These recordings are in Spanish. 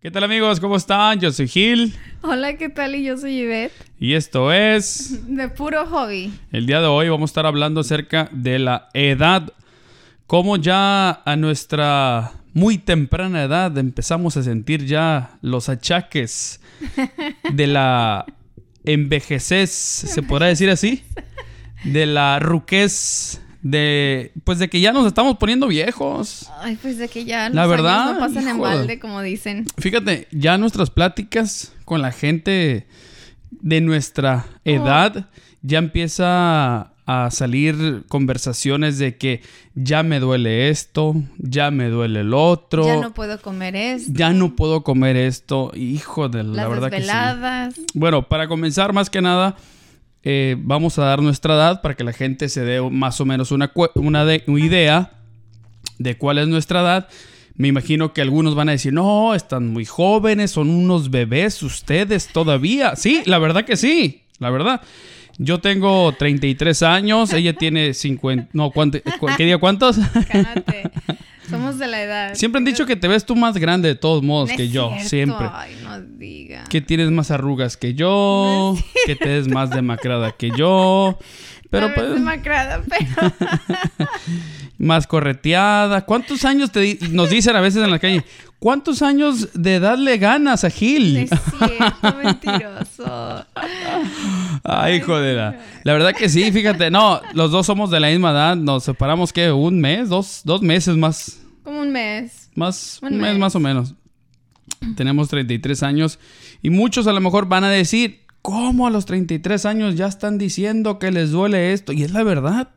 ¿Qué tal amigos? ¿Cómo están? Yo soy Gil. Hola, ¿qué tal? Y yo soy Yvette. Y esto es... De puro hobby. El día de hoy vamos a estar hablando acerca de la edad. Cómo ya a nuestra muy temprana edad empezamos a sentir ya los achaques de la envejecez, ¿se podrá decir así? De la ruquez de pues de que ya nos estamos poniendo viejos. Ay, pues de que ya la verdad no pasan en balde, como dicen. Fíjate, ya nuestras pláticas con la gente de nuestra edad ya empieza a salir conversaciones de que ya me duele esto, ya me duele el otro. Ya no puedo comer esto. Ya no puedo comer esto. Hijo de la Las verdad desveladas. que sí. Bueno, para comenzar más que nada, eh, vamos a dar nuestra edad para que la gente se dé más o menos una, una, de, una idea de cuál es nuestra edad. Me imagino que algunos van a decir, no, están muy jóvenes, son unos bebés ustedes todavía. Sí, la verdad que sí, la verdad. Yo tengo 33 años, ella tiene 50... No, ¿cuánto, ¿qué día cuántos? Somos de la edad. Siempre han dicho que te ves tú más grande de todos modos No que yo, cierto. siempre. Ay, no diga. Que tienes más arrugas que yo, que te ves más demacrada que yo, pero pues, demacrada, pero... más correteada. ¿Cuántos años te di- nos dicen a veces en la calle? ¿Cuántos años de edad le ganas a Gil? es cierto, mentiroso. Ay, hijo de la. La verdad que sí, fíjate, no, los dos somos de la misma edad, nos separamos que un mes, dos, dos meses más, Como un mes. más, Un un mes mes. más o menos. Tenemos 33 años y muchos a lo mejor van a decir, ¿cómo a los 33 años ya están diciendo que les duele esto? Y es la verdad.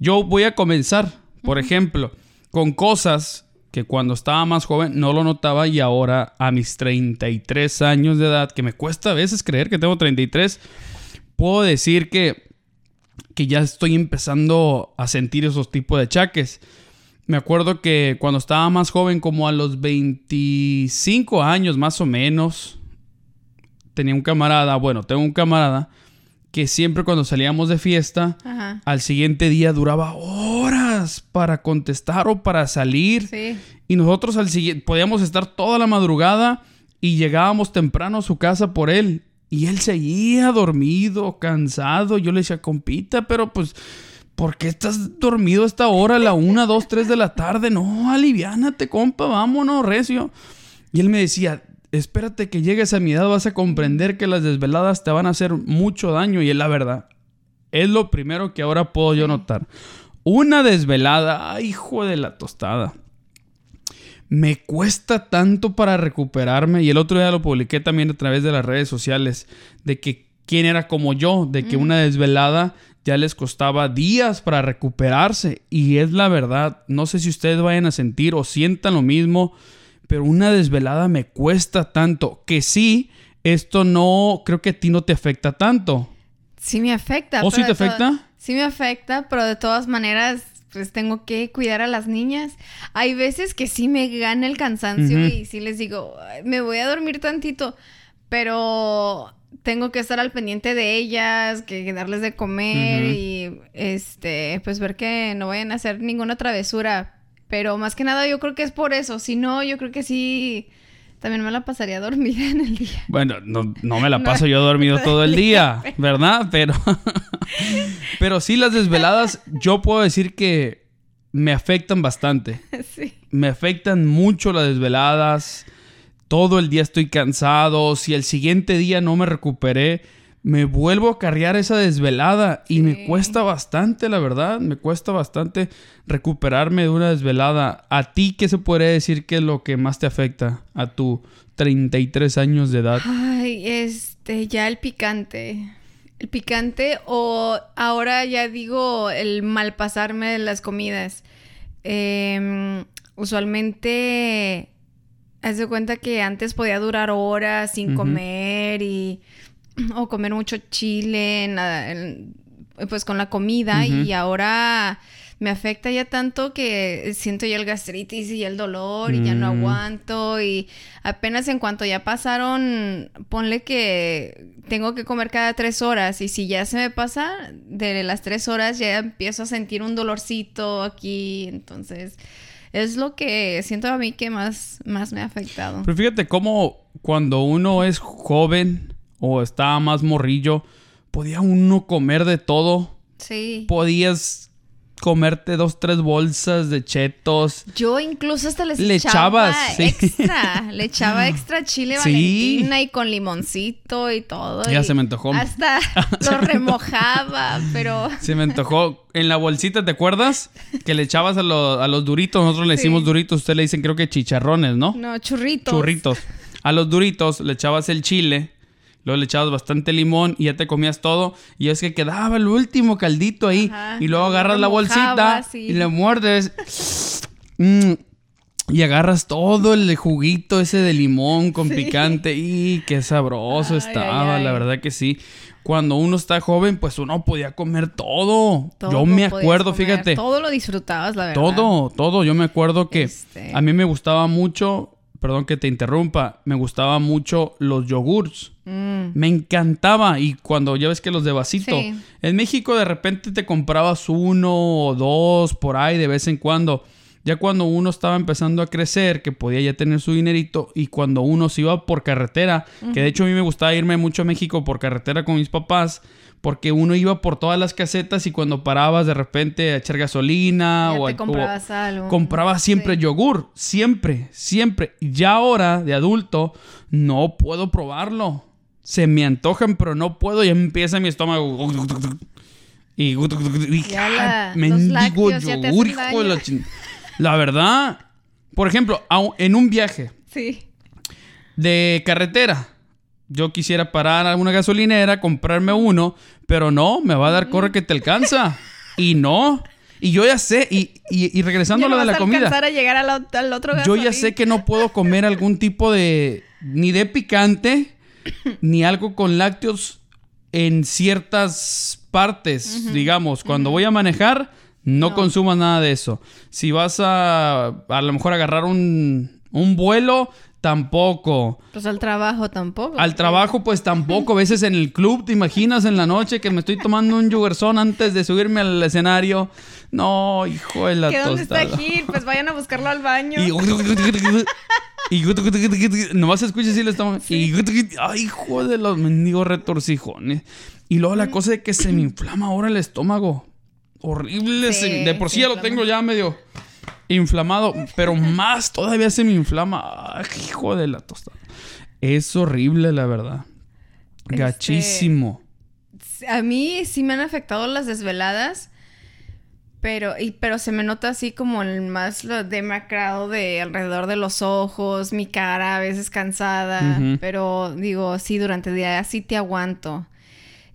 Yo voy a comenzar, por ejemplo, con cosas que cuando estaba más joven no lo notaba y ahora a mis 33 años de edad, que me cuesta a veces creer que tengo 33, puedo decir que, que ya estoy empezando a sentir esos tipos de achaques. Me acuerdo que cuando estaba más joven, como a los 25 años más o menos, tenía un camarada, bueno, tengo un camarada que siempre cuando salíamos de fiesta, Ajá. al siguiente día duraba horas para contestar o para salir. Sí. Y nosotros al siguiente podíamos estar toda la madrugada y llegábamos temprano a su casa por él. Y él seguía dormido, cansado. Yo le decía, compita, pero pues, ¿por qué estás dormido a esta hora, la una, dos, tres de la tarde? No, aliviánate, compa, vámonos, recio. Y él me decía, espérate que llegues a mi edad, vas a comprender que las desveladas te van a hacer mucho daño. Y es la verdad. Es lo primero que ahora puedo yo notar. Una desvelada, hijo de la tostada. Me cuesta tanto para recuperarme. Y el otro día lo publiqué también a través de las redes sociales. De que quién era como yo. De que una desvelada ya les costaba días para recuperarse. Y es la verdad. No sé si ustedes vayan a sentir o sientan lo mismo. Pero una desvelada me cuesta tanto. Que sí, esto no. Creo que a ti no te afecta tanto. Sí me afecta. ¿Oh, sí te afecta? Sí me afecta, pero de todas maneras, pues tengo que cuidar a las niñas. Hay veces que sí me gana el cansancio y sí les digo, "Ay, me voy a dormir tantito, pero tengo que estar al pendiente de ellas, que darles de comer y este, pues ver que no vayan a hacer ninguna travesura. Pero más que nada yo creo que es por eso. Si no, yo creo que sí, también me la pasaría dormida en el día. Bueno, no, no me la No, paso yo dormido todo el día, día, ¿verdad? Pero, pero sí, las desveladas, yo puedo decir que me afectan bastante. sí. Me afectan mucho las desveladas. Todo el día estoy cansado. Si el siguiente día no me recuperé, me vuelvo a cargar esa desvelada. Y me cuesta bastante, la verdad. Me cuesta bastante recuperarme de una desvelada. ¿A ti qué se podría decir que es lo que más te afecta a tu 33 años de edad? Ay, este, ya el picante. El picante o ahora ya digo el malpasarme de las comidas. Em, usualmente, haz de cuenta que antes podía durar horas sin comer y o comer mucho chile en la- en- pues con la comida y ahora me afecta ya tanto que siento ya el gastritis y el dolor y ya no Mm. aguanto y apenas en cuanto ya pasaron, ponle que tengo que comer cada tres horas y si ya se me pasa de las tres horas ya empiezo a sentir un dolorcito aquí, entonces es lo que siento a mí que más, más me ha afectado. Pero fíjate cómo cuando uno es joven o está más morrillo, podía uno comer de todo. Sí. Podías comerte dos, tres bolsas de chetos. Yo incluso hasta les Le echaba echabas, sí. extra. Le echaba extra chile Sí. valentina y con limoncito y todo. Ya y se me antojó. Hasta lo remojaba, pero... Se me antojó. En la bolsita, ¿te acuerdas? Que le echabas a, lo- a los duritos. Nosotros le Sí. decimos duritos. Ustedes le dicen creo que chicharrones, ¿no? No, churritos. Churritos. A los duritos le echabas el chile. Luego le echabas bastante limón y ya te comías todo. Y es que quedaba el último caldito ahí. Ajá. Y luego agarras la bolsita y- le muerdes. Mm. Y agarras todo el juguito ese de limón con Sí. picante. Y qué sabroso Ay, estaba, ay, la verdad que sí. Cuando uno está joven, pues uno podía comer todo. Todo Yo me acuerdo, fíjate. Todo lo disfrutabas, la verdad. Todo, todo. Yo me acuerdo que Este. a mí me gustaba mucho, perdón que te interrumpa, me gustaba mucho los yogurts. Mm, Me encantaba. Y cuando ya ves que los de vasito. Sí. En México de repente te comprabas uno o dos por ahí de vez en cuando. Ya cuando uno estaba empezando a crecer, que podía ya tener su dinerito, y cuando uno se iba por carretera, que de hecho a mí me gustaba irme mucho a México por carretera con mis papás, porque uno iba por todas las casetas y cuando parabas de repente a echar gasolina ya o, te a- comprabas algo. compraba siempre Sí. yogur, siempre, siempre. Y Ya ahora, de adulto, no puedo probarlo. Se me antojan, pero no puedo. Ya empieza mi estómago. Y, y Ya la- mendigo te yogur, hijo de la daño. La verdad, por ejemplo, a- en un viaje Sí. de carretera, yo quisiera parar a una gasolinera, comprarme uno, pero no, me va a dar corre que te alcanza. Y no. Y yo ya sé, y, y- y regresando a no lo de la a comida. a llegar al, ot- al otro Yo ya sé que no puedo comer algún tipo de. ni de picante, ni algo con lácteos en ciertas partes. Digamos, cuando voy a manejar, no, No. consumas nada de eso. Si vas a. a lo mejor agarrar un, un vuelo, tampoco. Pues al trabajo tampoco. Al trabajo, pues tampoco. A veces en el club, ¿te imaginas en la noche que me estoy tomando un yuguerzón antes de subirme al escenario? No, hijo de la ¿Que dónde está. Gil? Pues vayan a buscarlo al baño. Y, y nomás escucha así le estamos. Y ay, hijo de los mendigos retorcijones. Y luego la cosa de que se me inflama ahora el estómago. Horrible. Sí, de por sí ya lo tengo ya medio inflamado. Pero más todavía se me inflama. Ay, hijo de la tostada. Es horrible, la verdad. Este, Gachísimo. A mí sí me han afectado las desveladas. Pero, y, pero se me nota así como el más lo demacrado de alrededor de los ojos, mi cara a veces cansada. Pero digo, sí, durante el día sí te aguanto.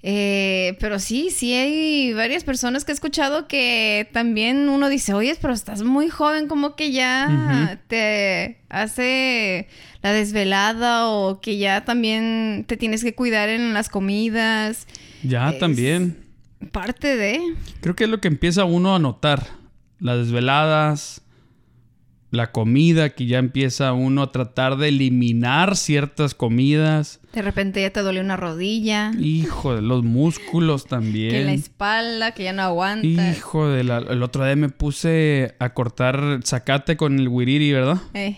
Eh, pero sí, sí hay varias personas que he escuchado que también uno dice, oye, pero estás muy joven, como que ya te hace la desvelada o que ya también te tienes que cuidar en las comidas. Ya es- también. Parte de... Creo que es lo que empieza uno a notar. Las desveladas, la comida, que ya empieza uno a tratar de eliminar ciertas comidas. De repente ya te duele una rodilla, Hijo de los músculos que la también. espalda, que ya no aguantas. Hijo de la... El otro día me puse a cortar zacate con el wiriri, ¿verdad? Eh,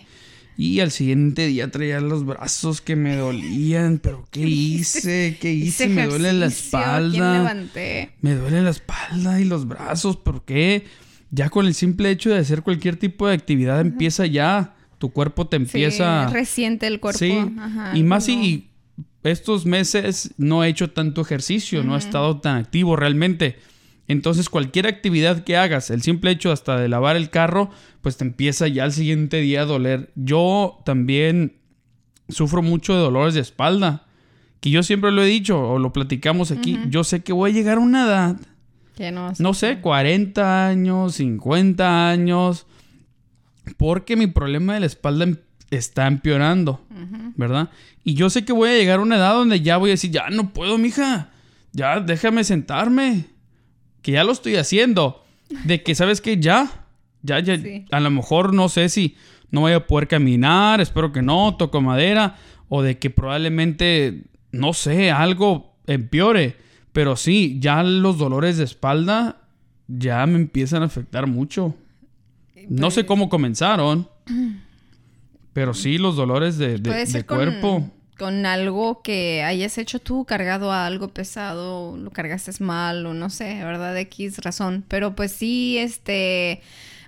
Y al siguiente día traía los brazos que me dolían. Pero ¿qué hice? ¿Qué hice? Me duele la ejercicio, ¿quién espalda. levanté? Me duele la espalda y los brazos, ¿por qué? Ya con el simple hecho de hacer cualquier tipo de actividad empieza ya, tu cuerpo te empieza... Sí, resiente el cuerpo. Sí, Ajá, y más como- si estos meses no he hecho tanto ejercicio, no he estado tan activo realmente. Entonces cualquier actividad que hagas, el simple hecho hasta de lavar el carro, pues te empieza ya al siguiente día a doler. Yo también sufro mucho de dolores de espalda, que yo siempre lo he dicho o lo platicamos aquí. Yo sé que voy a llegar a una edad Que no, no sé, 40 años, 50 años, porque mi problema de la espalda em- está empeorando, ¿verdad? Y yo sé que voy a llegar a una edad donde ya voy a decir, ya no puedo, mija, ya déjame sentarme, que ya lo estoy haciendo, de que sabes que ya, ya, ya, Sí. a lo mejor no sé si no voy a poder caminar, espero que no, toco madera, o de que probablemente, no sé, algo empeore. Pero sí, ya los dolores de espalda ya me empiezan a afectar mucho. No sé Pues- cómo comenzaron, pero sí los dolores de, de- Puede de ser con, cuerpo. con algo que hayas hecho tú, cargado a algo pesado, lo cargaste mal o no sé, ¿verdad? X razón. Pero pues sí, este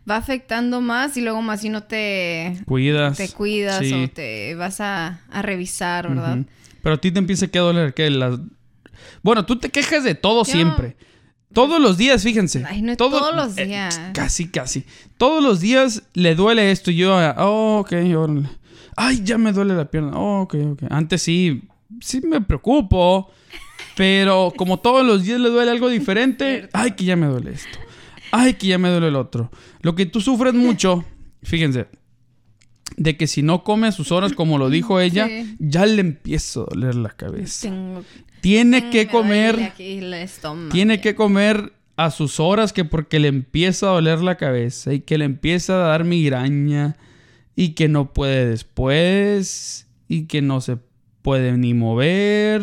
va afectando más y luego más si no te, Cuidas. te cuidas sí. o te vas a, a revisar, ¿verdad? Pero a ti te empieza a doler que las... Bueno, tú te quejas de todo Yo- siempre. Todos los días, fíjense. Ay, no es Todo- todos los eh, días. casi, casi. Todos los días le duele esto. Y yo, ah, oh, ok, órale. Ay, ya me duele la pierna. Oh, ok, ok. Antes sí, sí me preocupo. Pero como todos los días le duele algo diferente, ay, que ya me duele esto. Ay, que ya me duele el otro. Lo que tú sufres mucho, fíjense, de que si no come a sus horas, como lo dijo ella, Sí. ya le empieza a doler la cabeza. Tengo Tiene que comer, aquí el estómago. tiene que comer a sus horas que porque le empieza a doler la cabeza y que le empieza a dar migraña y que no puede después y que no se puede ni mover,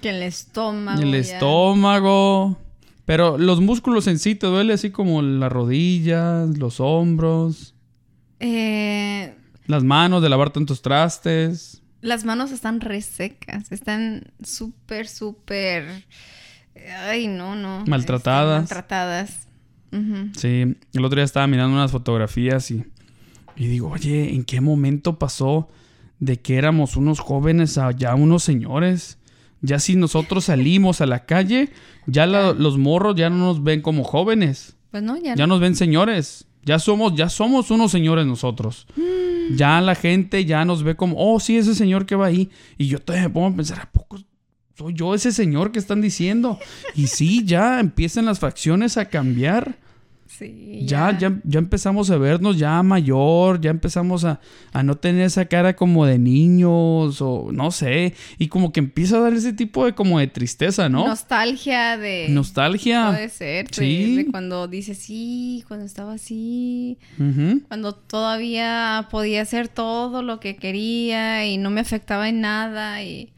Que el estómago. el ya. estómago. Pero los músculos en sí te duele así como las rodillas, los hombros, Eh, las manos de lavar tantos trastes. las manos están resecas. Están súper, súper. Ay, no, no. Maltratadas. Este, maltratadas. Ujú. Sí, el otro día estaba mirando unas fotografías y, y digo, oye, ¿en qué momento pasó de que éramos unos jóvenes a ya unos señores? Ya si nosotros salimos a la calle, ya la- los morros ya no nos ven como jóvenes, Pues no, ya. ya nos ven señores. Ya somos, ya somos unos señores nosotros. Ya la gente ya nos ve como, oh, sí, ese señor que va ahí. Y yo todavía me pongo a pensar, ¿a poco soy yo ese señor que están diciendo? Y sí, ya empiezan las facciones a cambiar. Sí, Ya, ya, ya empezamos a vernos ya mayor, ya empezamos a, a no tener esa cara como de niños o no sé, y como que empieza a dar ese tipo de como de tristeza, ¿no? Nostalgia de. Nostalgia. Puede ser. Sí. De, cuando dices, sí, cuando estaba así. Cuando todavía podía hacer todo lo que quería y no me afectaba en nada. Y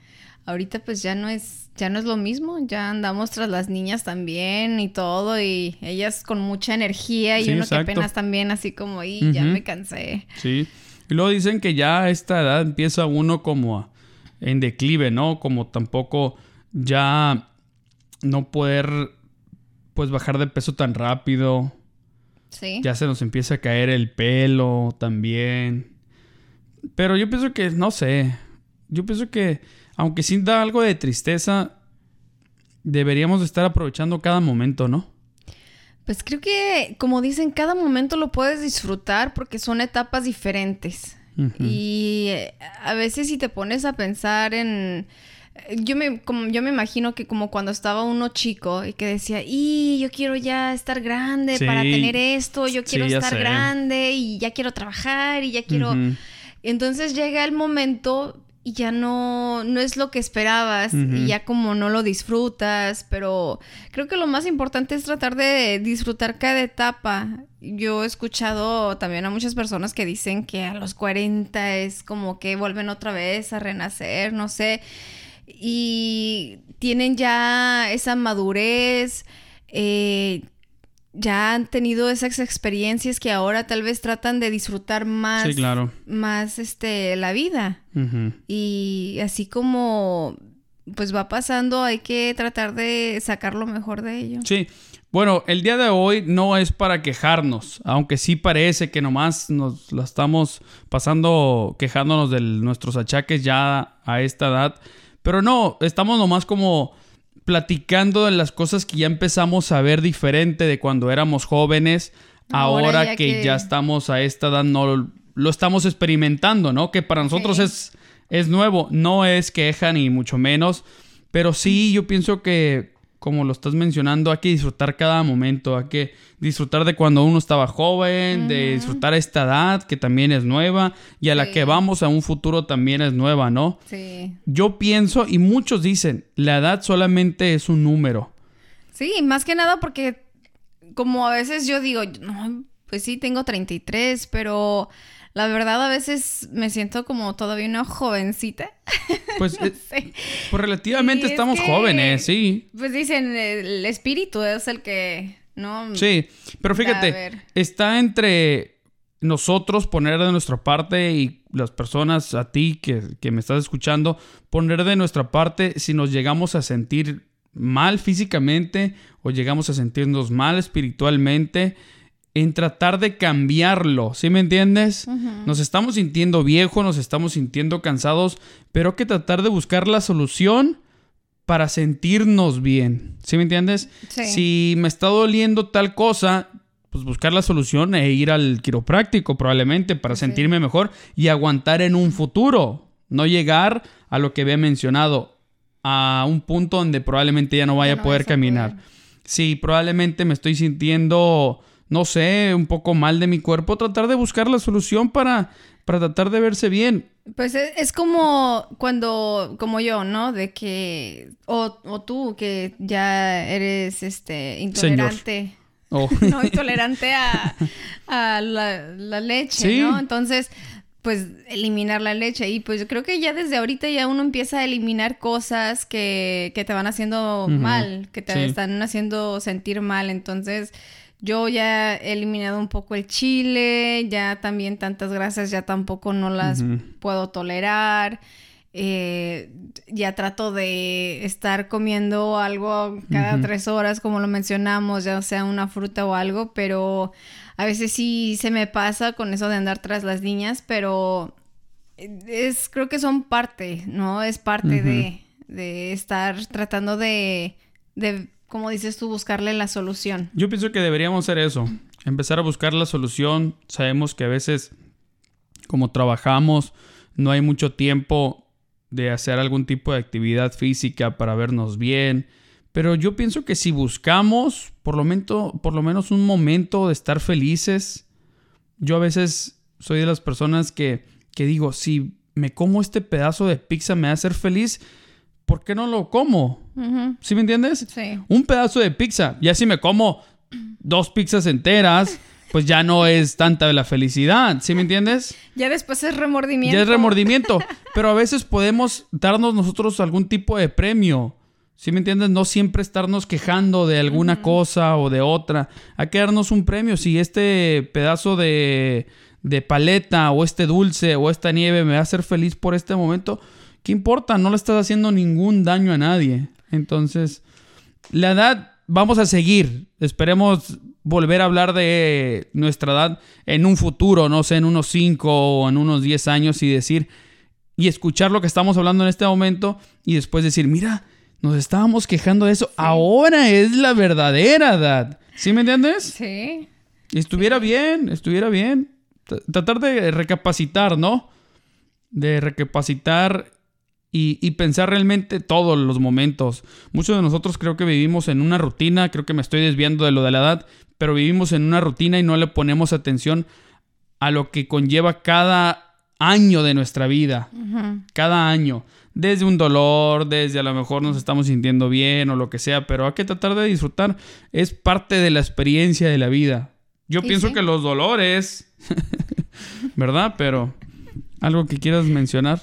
ahorita pues ya no es. Ya no es lo mismo, ya andamos tras las niñas también y todo, y ellas con mucha energía y Sí, uno exacto. que apenas también así como, y ya me cansé. Sí. Y luego dicen que ya a esta edad empieza uno como a- en declive, ¿no? Como tampoco ya no poder pues bajar de peso tan rápido. Sí. Ya se nos empieza a caer el pelo también. Pero yo pienso que, no sé. Yo pienso que, aunque sí da algo de tristeza, deberíamos de estar aprovechando cada momento, ¿no? Pues creo que, como dicen, cada momento lo puedes disfrutar porque son etapas diferentes. Y eh, a veces si te pones a pensar en... Yo me, como, yo me imagino que como cuando estaba uno chico y que decía, y yo quiero ya estar grande Sí. para tener esto, yo quiero Sí, estar sé. grande y ya quiero trabajar y ya quiero... Entonces llega el momento y ya no, no es lo que esperabas y ya como no lo disfrutas, pero creo que lo más importante es tratar de disfrutar cada etapa. Yo he escuchado también a muchas personas que dicen que a los 40 es como que vuelven otra vez a renacer, no sé, y tienen ya esa madurez, eh, ya han tenido esas experiencias que ahora tal vez tratan de disfrutar más, Sí, claro. más este, la vida. Y así como pues va pasando, hay que tratar de sacar lo mejor de ello. Sí. Bueno, el día de hoy no es para quejarnos, aunque sí parece que nomás nos la estamos pasando quejándonos de nuestros achaques ya a esta edad. Pero no, estamos nomás como platicando de las cosas que ya empezamos a ver diferente de cuando éramos jóvenes. Ahora, Ahora ya que, que- ya estamos a esta edad, no lo estamos experimentando, ¿no? Que para nosotros Sí. es, es nuevo, no es queja ni mucho menos. Pero sí, yo pienso que, como lo estás mencionando, hay que disfrutar cada momento, hay que disfrutar de cuando uno estaba joven, de disfrutar esta edad que también es nueva y a la que vamos a un futuro también es nueva, ¿no? Sí. Yo pienso, y muchos dicen, la edad solamente es un número. Sí, más que nada porque como a veces yo digo, no, pues sí, tengo 33, pero la verdad a veces me siento como todavía una jovencita. Pues, eh, pues relativamente Sí, es estamos que- jóvenes, sí. Pues dicen, el espíritu es el que, ¿no? Sí, pero fíjate, está entre nosotros poner de nuestra parte y las personas a ti que, que me estás escuchando, poner de nuestra parte si nos llegamos a sentir mal físicamente o llegamos a sentirnos mal espiritualmente en tratar de cambiarlo, ¿sí me entiendes? Nos estamos sintiendo viejos, nos estamos sintiendo cansados, pero hay que tratar de buscar la solución para sentirnos bien, ¿sí me entiendes? Si me está doliendo tal cosa, pues buscar la solución e ir al quiropráctico probablemente para sentirme mejor y aguantar en un futuro, no llegar a lo que había mencionado, a un punto donde probablemente ya no vaya a poder caminar. Sí, probablemente me estoy sintiendo no sé, un poco mal de mi cuerpo, tratar de buscar la solución para, para tratar de verse bien. Pues es, como cuando, como yo, ¿no? De que, o, o tú que ya eres, este, intolerante. Oh. no, intolerante a, a la, leche, ¿no? Entonces, pues eliminar la leche. Y pues yo creo que ya desde ahorita ya uno empieza a eliminar cosas que, que te van haciendo mal, que te están haciendo sentir mal. Entonces, yo ya he eliminado un poco el chile, ya también tantas grasas ya tampoco no las puedo tolerar. Eh, ya trato de estar comiendo algo cada tres horas, como lo mencionamos, ya sea una fruta o algo, pero a veces sí se me pasa con eso de andar tras las niñas, pero es, creo que son parte, ¿no? Es parte de, de estar tratando de, de como dices tú, buscarle la solución. Yo pienso que deberíamos hacer eso, empezar a buscar la solución. Sabemos que a veces, como trabajamos, no hay mucho tiempo de hacer algún tipo de actividad física para vernos bien. Pero yo pienso que si buscamos por lo, menos, por lo menos un momento de estar felices, yo a veces soy de las personas que, que digo, si me como este pedazo de pizza me va a hacer feliz, ¿por qué no lo como? ¿Sí me entiendes? Sí. Un pedazo de pizza. Ya si me como dos pizzas enteras, pues ya no es tanta la felicidad. ¿Sí me entiendes? Ya después es remordimiento. Ya es remordimiento. pero a veces podemos darnos nosotros algún tipo de premio. ¿Sí me entiendes? No siempre estarnos quejando de alguna cosa o de otra. Hay que darnos un premio. Si este pedazo de, de paleta o este dulce o esta nieve me va a hacer feliz por este momento, ¿qué importa? No le estás haciendo ningún daño a nadie. Entonces, la edad, vamos a seguir. Esperemos volver a hablar de nuestra edad en un futuro, no sé, en unos 5 o en unos 10 años y decir, y escuchar lo que estamos hablando en este momento y después decir, mira, nos estábamos quejando de eso, ahora es la verdadera edad. ¿Sí me entiendes? Sí. Y estuviera bien, estuviera bien. tratar de recapacitar, ¿no? De recapacitar y, pensar realmente todos los momentos. Muchos de nosotros creo que vivimos en una rutina, creo que me estoy desviando de lo de la edad, pero vivimos en una rutina y no le ponemos atención a lo que conlleva cada año de nuestra vida. Cada año. Desde un dolor, desde a lo mejor nos estamos sintiendo bien o lo que sea, pero hay que tratar de disfrutar. Es parte de la experiencia de la vida. Yo pienso que los dolores, ¿verdad? Pero algo que quieras mencionar.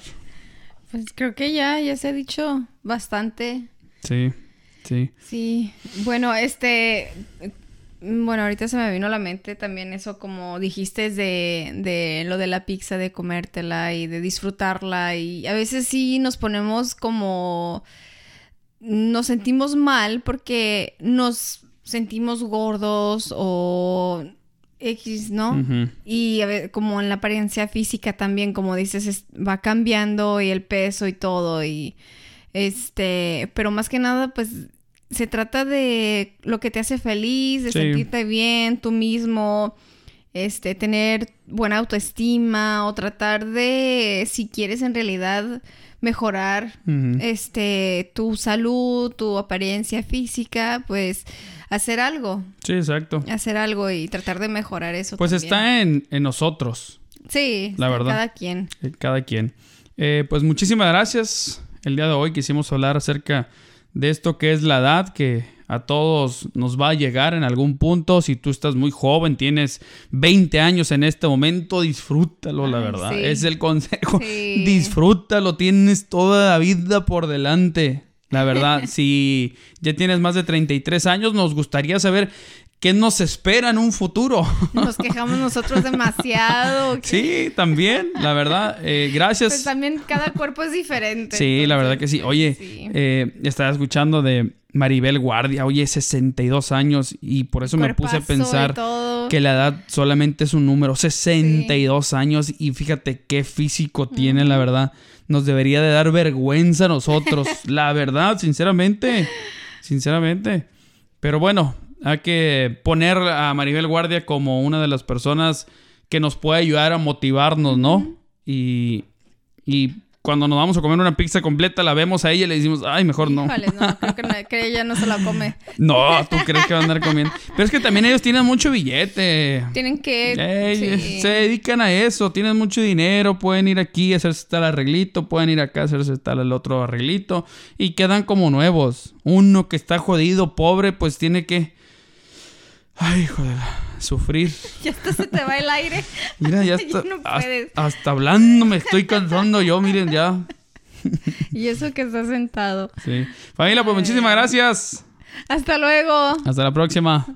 Pues creo que ya, ya se ha dicho bastante. Sí, sí. Sí. Bueno, este. Bueno, ahorita se me vino a la mente también eso, como dijiste, de, de lo de la pizza, de comértela y de disfrutarla. Y a veces sí nos ponemos como. Nos sentimos mal porque nos sentimos gordos o X, ¿no? Y a ver, como en la apariencia física también, como dices, va cambiando y el peso y todo y este, pero más que nada, pues se trata de lo que te hace feliz, de sentirte bien tú mismo, este, tener buena autoestima o tratar de, si quieres en realidad mejorar, este, tu salud, tu apariencia física, pues hacer algo. Sí, exacto. Hacer algo y tratar de mejorar eso. Pues está en, nosotros. Sí, la verdad. Cada quien. Eh, cada quien. Eh, pues muchísimas gracias. El día de hoy quisimos hablar acerca de esto que es la edad, que a todos nos va a llegar en algún punto. Si tú estás muy joven, tienes 20 años en este momento, disfrútalo, la verdad. Es el consejo. Disfrútalo, tienes toda la vida por delante. La verdad, si ya tienes más de 33 años, nos gustaría saber qué nos espera en un futuro. Nos quejamos nosotros demasiado. ¿qué? Sí, también, la verdad. Eh, gracias. Pues también cada cuerpo es diferente. Sí, la verdad que sí. Oye, Sí. eh, estaba escuchando de Maribel Guardia, oye, 62 años y por eso me puse a pensar que la edad solamente es un número, 62 años y fíjate qué físico tiene, la verdad. Nos debería de dar vergüenza a nosotros, la verdad, sinceramente, sinceramente. Pero bueno, hay que poner a Maribel Guardia como una de las personas que nos puede ayudar a motivarnos, ¿no? Y, y cuando nos vamos a comer una pizza completa, la vemos a ella y le decimos, ay, mejor no. Híjole, no, creo que, no, que ella no se la come. No, tú crees que van a andar comiendo. Pero es que también ellos tienen mucho billete. Tienen que... Sí. Se dedican a eso, tienen mucho dinero, pueden ir aquí a hacerse tal arreglito, pueden ir acá a hacerse tal el otro arreglito y quedan como nuevos. Uno que está jodido, pobre, pues tiene que... Ay, joder, sufrir. Ya hasta se te va el aire. Mira, ya está... no hasta, puedes. hasta hablando me estoy cansando yo, miren ya. Y eso que está sentado. Sí. Familia, pues muchísimas gracias. Hasta luego. Hasta la próxima.